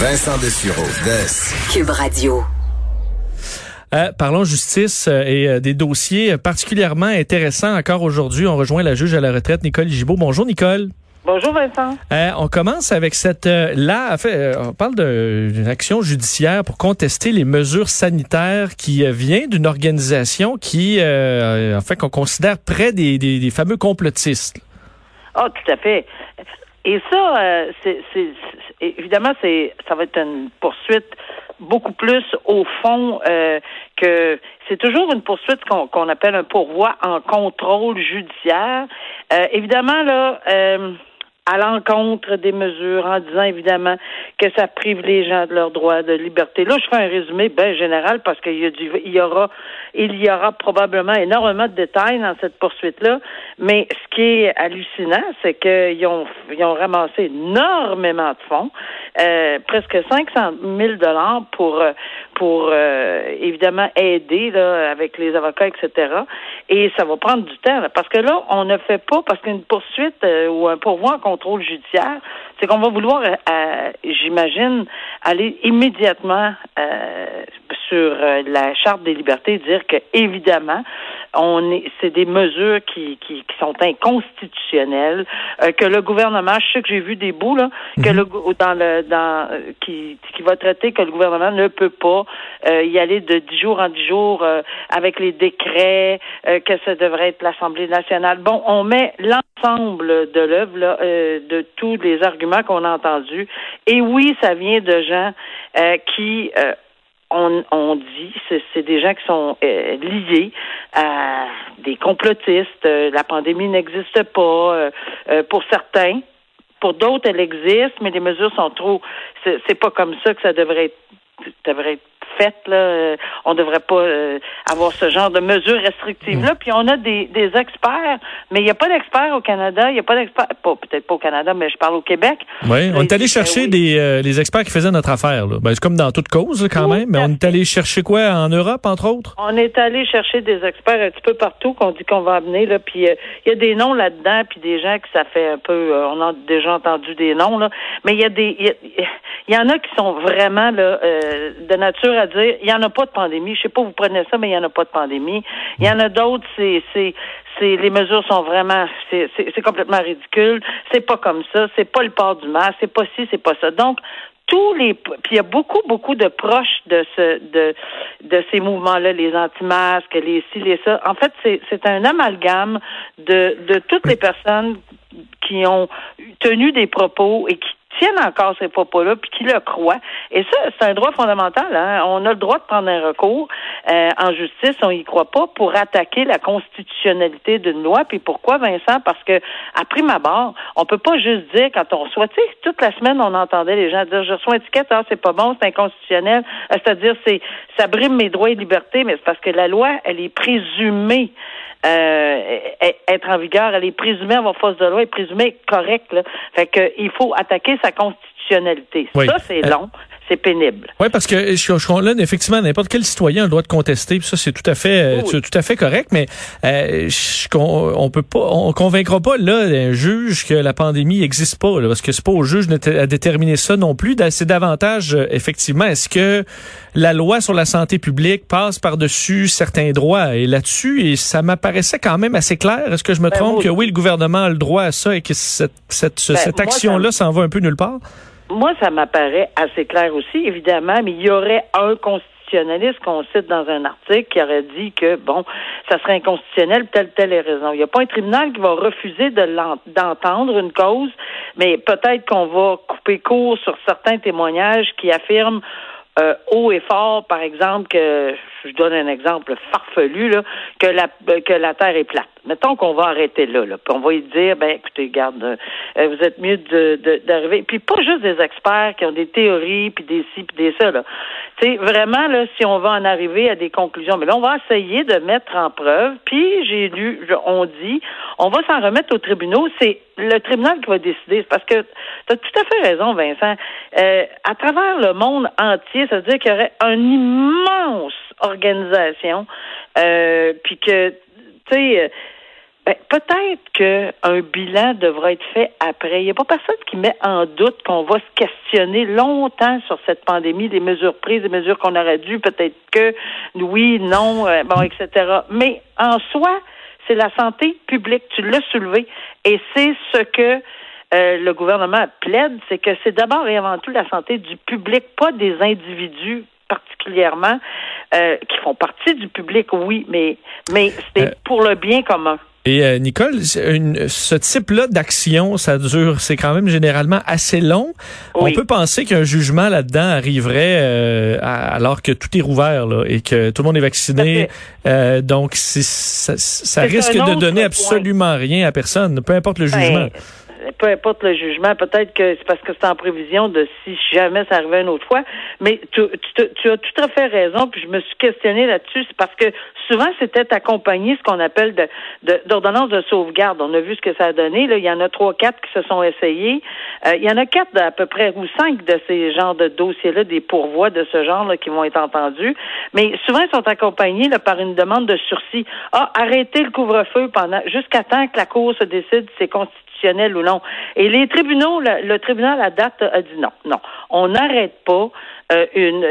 Vincent Dessureau, Des. Cube Radio. Euh, parlons justice euh, et euh, des dossiers particulièrement intéressants encore aujourd'hui. On rejoint la juge à la retraite, Nicole Gibault. Bonjour, Nicole. Bonjour Vincent. on commence avec cette là, fait, on parle d'une action judiciaire pour contester les mesures sanitaires qui vient d'une organisation qui, en fait, qu'on considère près des, des, fameux complotistes. Oh, tout à fait. Et ça, c'est évidemment, c'est ça va être une poursuite beaucoup plus au fond euh, que c'est toujours une poursuite qu'on appelle un pourvoi en contrôle judiciaire. Euh, évidemment, là, euh, à l'encontre des mesures en disant évidemment que ça prive les gens de leurs droits de liberté. Là, je fais un résumé bien général parce qu'il y, a du, il y aura il y aura probablement énormément de détails dans cette poursuite-là. Mais ce qui est hallucinant, c'est qu'ils ont, ils ont ramassé énormément de fonds, euh, presque 500 000 dollars pour pour euh, évidemment aider là, avec les avocats, etc. Et ça va prendre du temps parce que là, on ne fait pas parce qu'une poursuite euh, ou un pourvoi en contrôle judiciaire, c'est qu'on va vouloir, euh, j'imagine, aller immédiatement sur la charte des libertés, dire que évidemment, on est, c'est des mesures qui, qui, qui sont inconstitutionnelles, que le gouvernement, je sais que j'ai vu des bouts là, que mhm. le dans le dans qui qui va traiter que le gouvernement ne peut pas euh, y aller de dix jours en dix jours euh, avec les décrets, euh, que ça devrait être l'Assemblée nationale. Bon, on met l'ensemble de l'œuvre, de tous les arguments qu'on a entendus. Et oui, ça vient de gens qui on, on, dit, c'est des gens qui sont liés à des complotistes. la pandémie n'existe pas pour certains. Pour d'autres, elle existe, mais les mesures sont trop. C'est pas comme ça que ça devrait devrait être fait. Là, euh, on devrait pas euh, avoir ce genre de mesures restrictives-là. Mm. Puis on a des, des experts, mais il n'y a pas d'experts au Canada. Il n'y a pas d'experts, peut-être pas au Canada, mais je parle au Québec. Oui, on est allé chercher des euh, les experts qui faisaient notre affaire. Là. Ben, c'est comme dans toute cause quand même, mais on est allé chercher quoi en Europe, entre autres? On est allé chercher des experts un petit peu partout qu'on dit qu'on va amener. Là, puis il y a des noms là-dedans, puis des gens que ça fait un peu, on a déjà entendu des noms, là, mais il y a des il y, en a qui sont vraiment là, de nature à dire il n'y en a pas de pandémie. Je sais pas, vous prenez ça, mais il n'y en a pas de pandémie. Il y en a d'autres, c'est, c'est, c'est, les mesures sont vraiment, c'est, c'est, complètement ridicule. C'est pas comme ça. C'est pas le port du masque. C'est pas ci, c'est pas ça. Donc, tous les puis il y a beaucoup beaucoup de proches de ce de de ces mouvements-là, les anti-masques, les ci, les ça. En fait, c'est c'est un amalgame de de toutes les personnes qui ont tenu des propos et qui tiennent encore ces propos-là, puis qui le croient. Et ça, c'est un droit fondamental. Hein? On a le droit de prendre un recours euh, en justice, on y croit pas, pour attaquer la constitutionnalité d'une loi. Puis pourquoi, Vincent? Parce que, à prime abord, on peut pas juste dire quand on reçoit, tu sais, toute la semaine, on entendait les gens dire, je reçois une étiquette, ah, c'est pas bon, c'est inconstitutionnel. Euh, c'est-à-dire, c'est, ça brime mes droits et libertés, mais c'est parce que la loi, elle est présumée être en vigueur. Elle est présumée avoir force de loi, elle est présumée correcte. Fait que il faut attaquer sa constitutionnalité. Ça, c'est euh, long c'est pénible. Oui, parce que je, je, là, effectivement, n'importe quel citoyen a le droit de contester, ça c'est tout à fait, tout à fait correct, mais euh, on, peut pas, on convaincra pas là un juge que la pandémie n'existe pas, parce que c'est pas au juge à déterminer ça non plus. C'est davantage, euh, effectivement, est-ce que la loi sur la santé publique passe par-dessus certains droits? Et là-dessus, et ça m'apparaissait quand même assez clair. Est-ce que je me ben, trompe que oui, le gouvernement a le droit à ça et que cette, cette, ben, cette action-là s'en va un peu nulle part? Moi, ça m'apparaît assez clair aussi, évidemment, mais il y aurait un constitutionnaliste qu'on cite dans un article qui aurait dit que, bon, ça serait inconstitutionnel, telle, telle raison. Il n'y a pas un tribunal qui va refuser d'entendre une cause, mais peut-être qu'on va couper court sur certains témoignages qui affirment euh, haut et fort, par exemple, que je donne un exemple farfelu, là, que la que la Terre est plate. Mettons qu'on va arrêter là, là puis on va y dire, ben écoutez, garde, euh, vous êtes mieux de d'arriver. Puis pas juste des experts qui ont des théories, puis des ci, puis des ça. Là. Sais, vraiment, là, si on va en arriver à des conclusions, mais là, on va essayer de mettre en preuve. Puis j'ai lu, on dit, on va s'en remettre au tribunal. C'est le tribunal qui va décider. Parce que tu tout à fait raison, Vincent. Euh, à travers le monde entier, ça veut dire qu'il y aurait un immense organisation, euh, puis que, tu sais, Ben, peut-être qu'un bilan devra être fait après. Il n'y a pas personne qui met en doute qu'on va se questionner longtemps sur cette pandémie, des mesures prises, des mesures qu'on aurait dû, peut-être que oui, non, euh, bon, etc. Mais en soi, c'est la santé publique. Tu l'as soulevé. Et c'est ce que euh, le gouvernement plaide, c'est que c'est d'abord et avant tout la santé du public, pas des individus particulièrement euh, qui font partie du public, oui, mais mais c'est pour le bien commun. Et euh, Nicole, une, ce type-là d'action, ça dure, c'est quand même généralement assez long. On peut penser qu'un jugement là-dedans arriverait euh, alors que tout est rouvert là, et que tout le monde est vacciné. Euh, donc, ça, ça risque de donner absolument rien à personne, peu importe le ben, jugement. peu importe le jugement, peut-être que c'est parce que c'est en prévision de si jamais ça arrivait une autre fois, mais tu, tu, as tout à fait raison, puis je me suis questionné là-dessus, c'est parce que souvent c'était accompagné ce qu'on appelle d'ordonnance de, sauvegarde. On a vu ce que ça a donné, il y en a trois, quatre qui se sont essayés. Euh, il y en a quatre à peu près, ou cinq de ces genres de dossiers-là, des pourvois de ce genre-là qui vont être entendus, mais souvent ils sont accompagnés là, par une demande de sursis. Ah, arrêtez le couvre-feu pendant jusqu'à temps que la Cour se décide si c'est constitué ou non. Et les tribunaux, le, tribunal à date a dit non, non, on n'arrête pas euh, une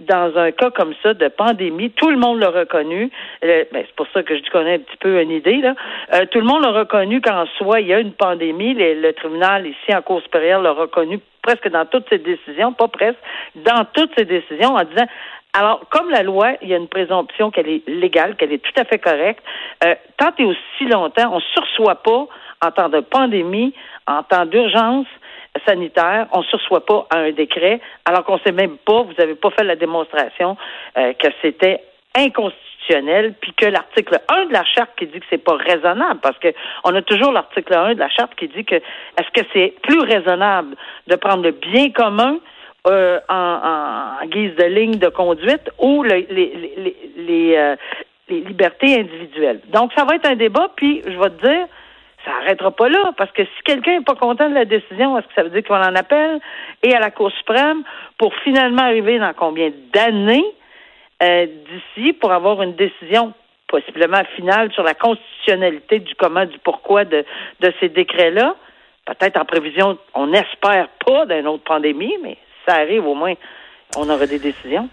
dans un cas comme ça de pandémie, tout le monde l'a reconnu. Euh, ben, c'est pour ça que je connais un petit peu une idée là. Euh, tout le monde l'a reconnu qu'en soi il y a une pandémie. le tribunal ici en Cour supérieure l'a reconnu presque dans toutes ses décisions, pas presque, dans toutes ses décisions en disant alors, comme la loi, il y a une présomption qu'elle est légale, qu'elle est tout à fait correcte. tant et aussi longtemps, on ne sursoit pas en temps de pandémie, en temps d'urgence sanitaire, on ne sursoit pas à un décret, alors qu'on ne sait même pas, vous n'avez pas fait la démonstration euh, que c'était inconstitutionnel, puis que l'article 1 de la charte qui dit que c'est pas raisonnable, parce que on a toujours l'article 1 de la charte qui dit que est-ce que c'est plus raisonnable de prendre le bien commun euh, en, guise de ligne de conduite ou les, les, les, euh, les libertés individuelles? Donc, ça va être un débat, puis je vais te dire, ça n'arrêtera pas là, parce que si quelqu'un n'est pas content de la décision, est-ce que ça veut dire qu'on en appelle et à la Cour suprême pour finalement arriver dans combien d'années euh, d'ici pour avoir une décision possiblement finale sur la constitutionnalité du comment, du pourquoi de, de ces décrets-là? Peut-être en prévision, on n'espère pas d'une autre pandémie, mais ça arrive au moins, on aura des décisions.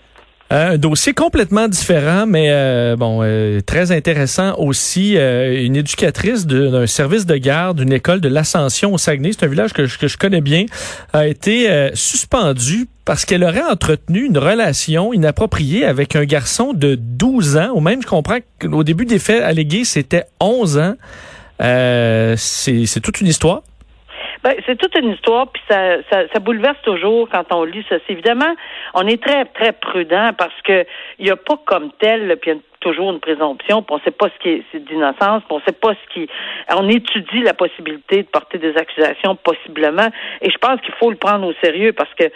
Un dossier complètement différent, mais euh, bon, euh, très intéressant aussi. Euh, une éducatrice d'un service de garde d'une école de l'Ascension au Saguenay, c'est un village que, que, je connais bien, a été suspendue parce qu'elle aurait entretenu une relation inappropriée avec un garçon de 12 ans, ou même je comprends qu'au début des faits allégués, c'était 11 ans. c'est toute une histoire. Ben, c'est toute une histoire, puis ça, ça, ça, bouleverse toujours quand on lit ça. Évidemment, on est très, très prudent parce que il n'y a pas comme tel, puis toujours une présomption, puis on ne sait pas ce qui est, d'innocence, puis on sait pas ce qui... On étudie la possibilité de porter des accusations, possiblement, et je pense qu'il faut le prendre au sérieux parce que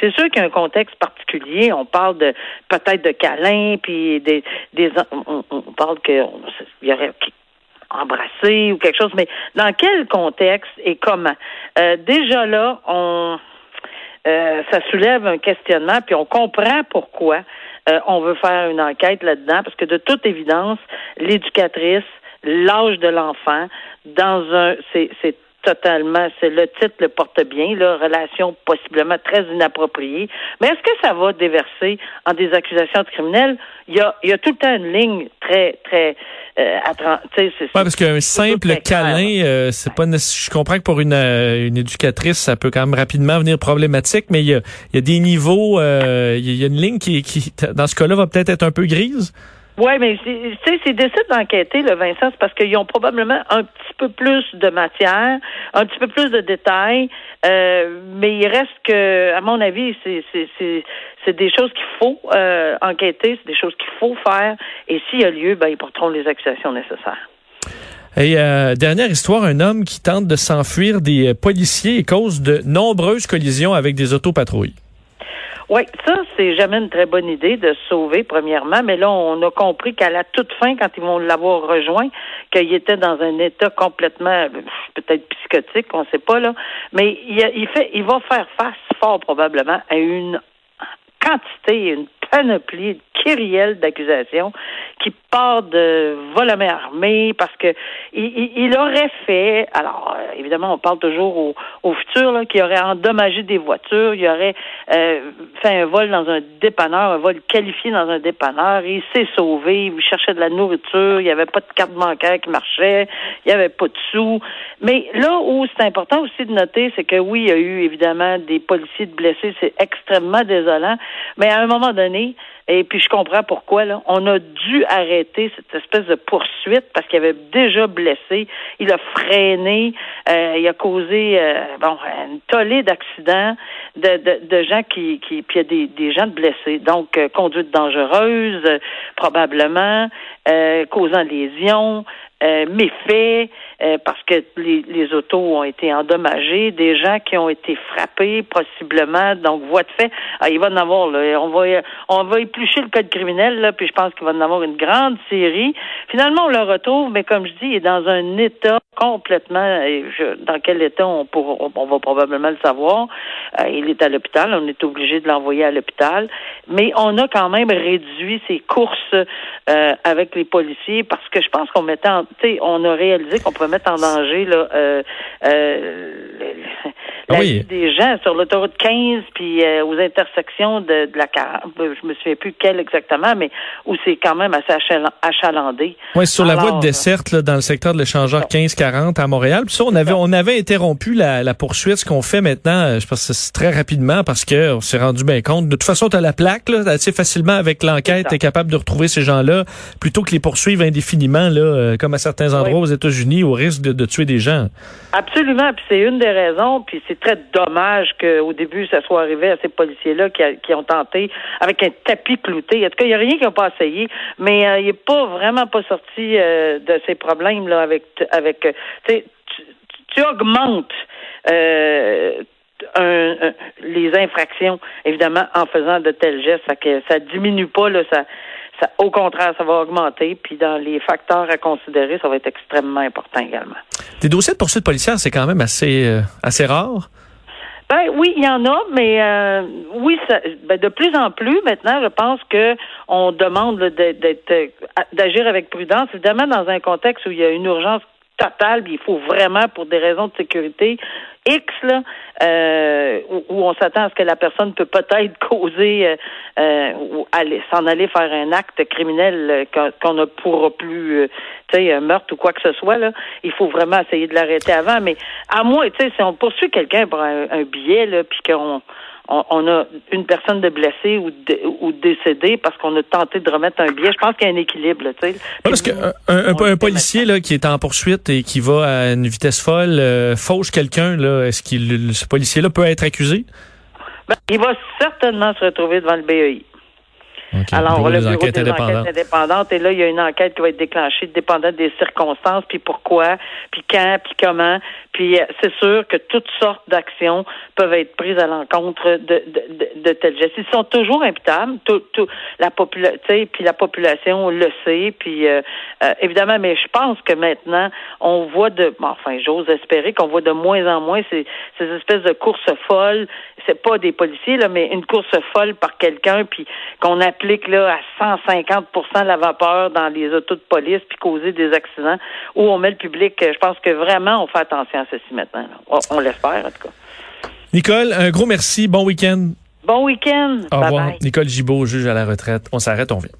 c'est sûr qu'il y a un contexte particulier. On parle de peut-être de câlins, puis des, des on, on parle que il y aurait embrasser ou quelque chose, mais dans quel contexte et comment? Euh, déjà là, on euh, ça soulève un questionnement, puis on comprend pourquoi euh, on veut faire une enquête là-dedans, parce que de toute évidence, l'éducatrice, l'âge de l'enfant, dans un, c'est, totalement, c'est le titre le porte bien, là, relation possiblement très inappropriée. Mais est-ce que ça va déverser en des accusations de criminels? Il y a, il y a tout le temps une ligne très, très, euh, ouais, parce qu'un simple câlin, euh, c'est pas, je comprends que pour une, euh, une éducatrice, ça peut quand même rapidement venir problématique, mais il y a, il y a des niveaux, euh, il y a une ligne qui, qui, dans ce cas-là, va peut-être être un peu grise? Oui, mais tu sais, c'est décident d'enquêter, le Vincent, c'est parce qu'ils ont probablement un petit peu plus de matière, un petit peu plus de détails, euh, mais il reste que, à mon avis, c'est des choses qu'il faut euh, enquêter, c'est des choses qu'il faut faire, et s'il y a lieu, ben, ils porteront les accusations nécessaires. Et euh, dernière histoire, un homme qui tente de s'enfuir des policiers et cause de nombreuses collisions avec des autopatrouilles. Oui, ça, c'est jamais une très bonne idée de sauver, premièrement, mais là, on a compris qu'à la toute fin, quand ils vont l'avoir rejoint, qu'il était dans un état complètement, peut-être psychotique, on ne sait pas, là, mais il, il, fait, il va faire face fort probablement à une quantité, une panoplie kyrielle d'accusations qui part de vol à main armée parce que il, aurait fait, alors euh, évidemment on parle toujours au, au futur, qu'il aurait endommagé des voitures, il aurait euh, fait un vol dans un dépanneur, un vol qualifié dans un dépanneur, il s'est sauvé, il cherchait de la nourriture, il n'y avait pas de carte bancaire qui marchait, il n'y avait pas de sous. Mais là où c'est important aussi de noter, c'est que oui, il y a eu évidemment des policiers de blessés, c'est extrêmement désolant, mais à un moment donné, et puis je comprends pourquoi. Là. On a dû arrêter cette espèce de poursuite parce qu'il avait déjà blessé. Il a freiné. Euh, il a causé euh, bon une tollée d'accidents, de, de, de, gens qui, qui puis il y a des, des gens blessés. Donc euh, conduite dangereuse, probablement, causant lésions, méfaits. Euh, parce que les, les, autos ont été endommagées, des gens qui ont été frappés possiblement, donc voie de fait. Ah, il va en avoir, là, on va on va éplucher le code criminel, là, puis je pense qu'il va en avoir une grande série. Finalement, on le retrouve, mais comme je dis, il est dans un état complètement, dans quel état on, pour, on va probablement le savoir. Euh, il est à l'hôpital, on est obligé de l'envoyer à l'hôpital, mais on a quand même réduit ses courses euh, avec les policiers parce que je pense qu'on mettait, en, on a réalisé qu'on pouvait mettre en danger là, euh, euh, la vie des gens sur l'autoroute 15 puis euh, aux intersections de, de la je me souviens plus quelle exactement, mais où c'est quand même assez achalandé. Oui, sur la voie de desserte là, dans le secteur de l'échangeur 1540 à Montréal. Puis ça, on avait on avait interrompu la, la poursuite. Ce qu'on fait maintenant, je pense que c'est très rapidement parce que on s'est rendu bien compte. De toute façon, tu as la plaque là, assez facilement avec l'enquête, tu es capable de retrouver ces gens-là plutôt que les poursuivre indéfiniment là, comme à certains endroits aux États-Unis au risque de, tuer des gens. Absolument, puis c'est une des raisons, puis c'est très dommage qu'au début, ça soit arrivé à ces policiers-là qui, ont tenté avec un tapis clouté. En tout cas, il n'y a rien qui n'a pas essayé, mais euh, il n'est pas vraiment pas sorti euh, de ces problèmes-là avec, avec euh, tu, tu, augmentes les infractions, évidemment, en faisant de tels gestes. Ça, que ça diminue pas, là, ça, au contraire, ça va augmenter. Puis dans les facteurs à considérer, ça va être extrêmement important également. Des dossiers de poursuite policière, c'est quand même assez, euh, assez rare? Ben oui, il y en a, mais euh, oui, ça, ben, de plus en plus maintenant, je pense que on demande d'être d'agir avec prudence, évidemment dans un contexte où il y a une urgence totale, il faut vraiment pour des raisons de sécurité X là, euh, où, on s'attend à ce que la personne peut peut-être causer euh, euh, ou aller s'en aller faire un acte criminel qu'on ne pourra plus, tu sais, un meurtre ou quoi que ce soit là. Il faut vraiment essayer de l'arrêter avant. Mais à moins, tu sais, si on poursuit quelqu'un pour un, un billet là, puis qu'on on, a une personne de blessée ou, ou décédée parce qu'on a tenté de remettre un billet. Je pense qu'il y a un équilibre. Tu sais. parce qu'un un, policier là, qui est en poursuite et qui va à une vitesse folle euh, fauche quelqu'un, là, est-ce qu'il ce policier-là peut être accusé? Ben, il va certainement se retrouver devant le BEI. Alors, on va le bureau des enquêtes indépendantes. Et là, il y a une enquête qui va être déclenchée dépendant des circonstances, puis pourquoi, puis quand, puis comment. Puis euh, c'est sûr que toutes sortes d'actions peuvent être prises à l'encontre de, de, de, tels gestes. Ils sont toujours imputables. Tout, tout, la population, puis la population le sait. Puis euh, euh, évidemment, mais je pense que maintenant, on voit de, enfin, j'ose espérer qu'on voit de moins en moins ces, ces espèces de courses folles. C'est pas des policiers là, mais une course folle par quelqu'un, puis qu'on applique là à 150% la vapeur dans les autos de police, puis causer des accidents, où on met le public. Je pense que vraiment, on fait attention ceci maintenant. On, l'espère, en tout cas. Nicole, un gros merci. Bon week-end. Bon week-end. Au revoir. Nicole Gibault, juge à la retraite. On s'arrête, on vient.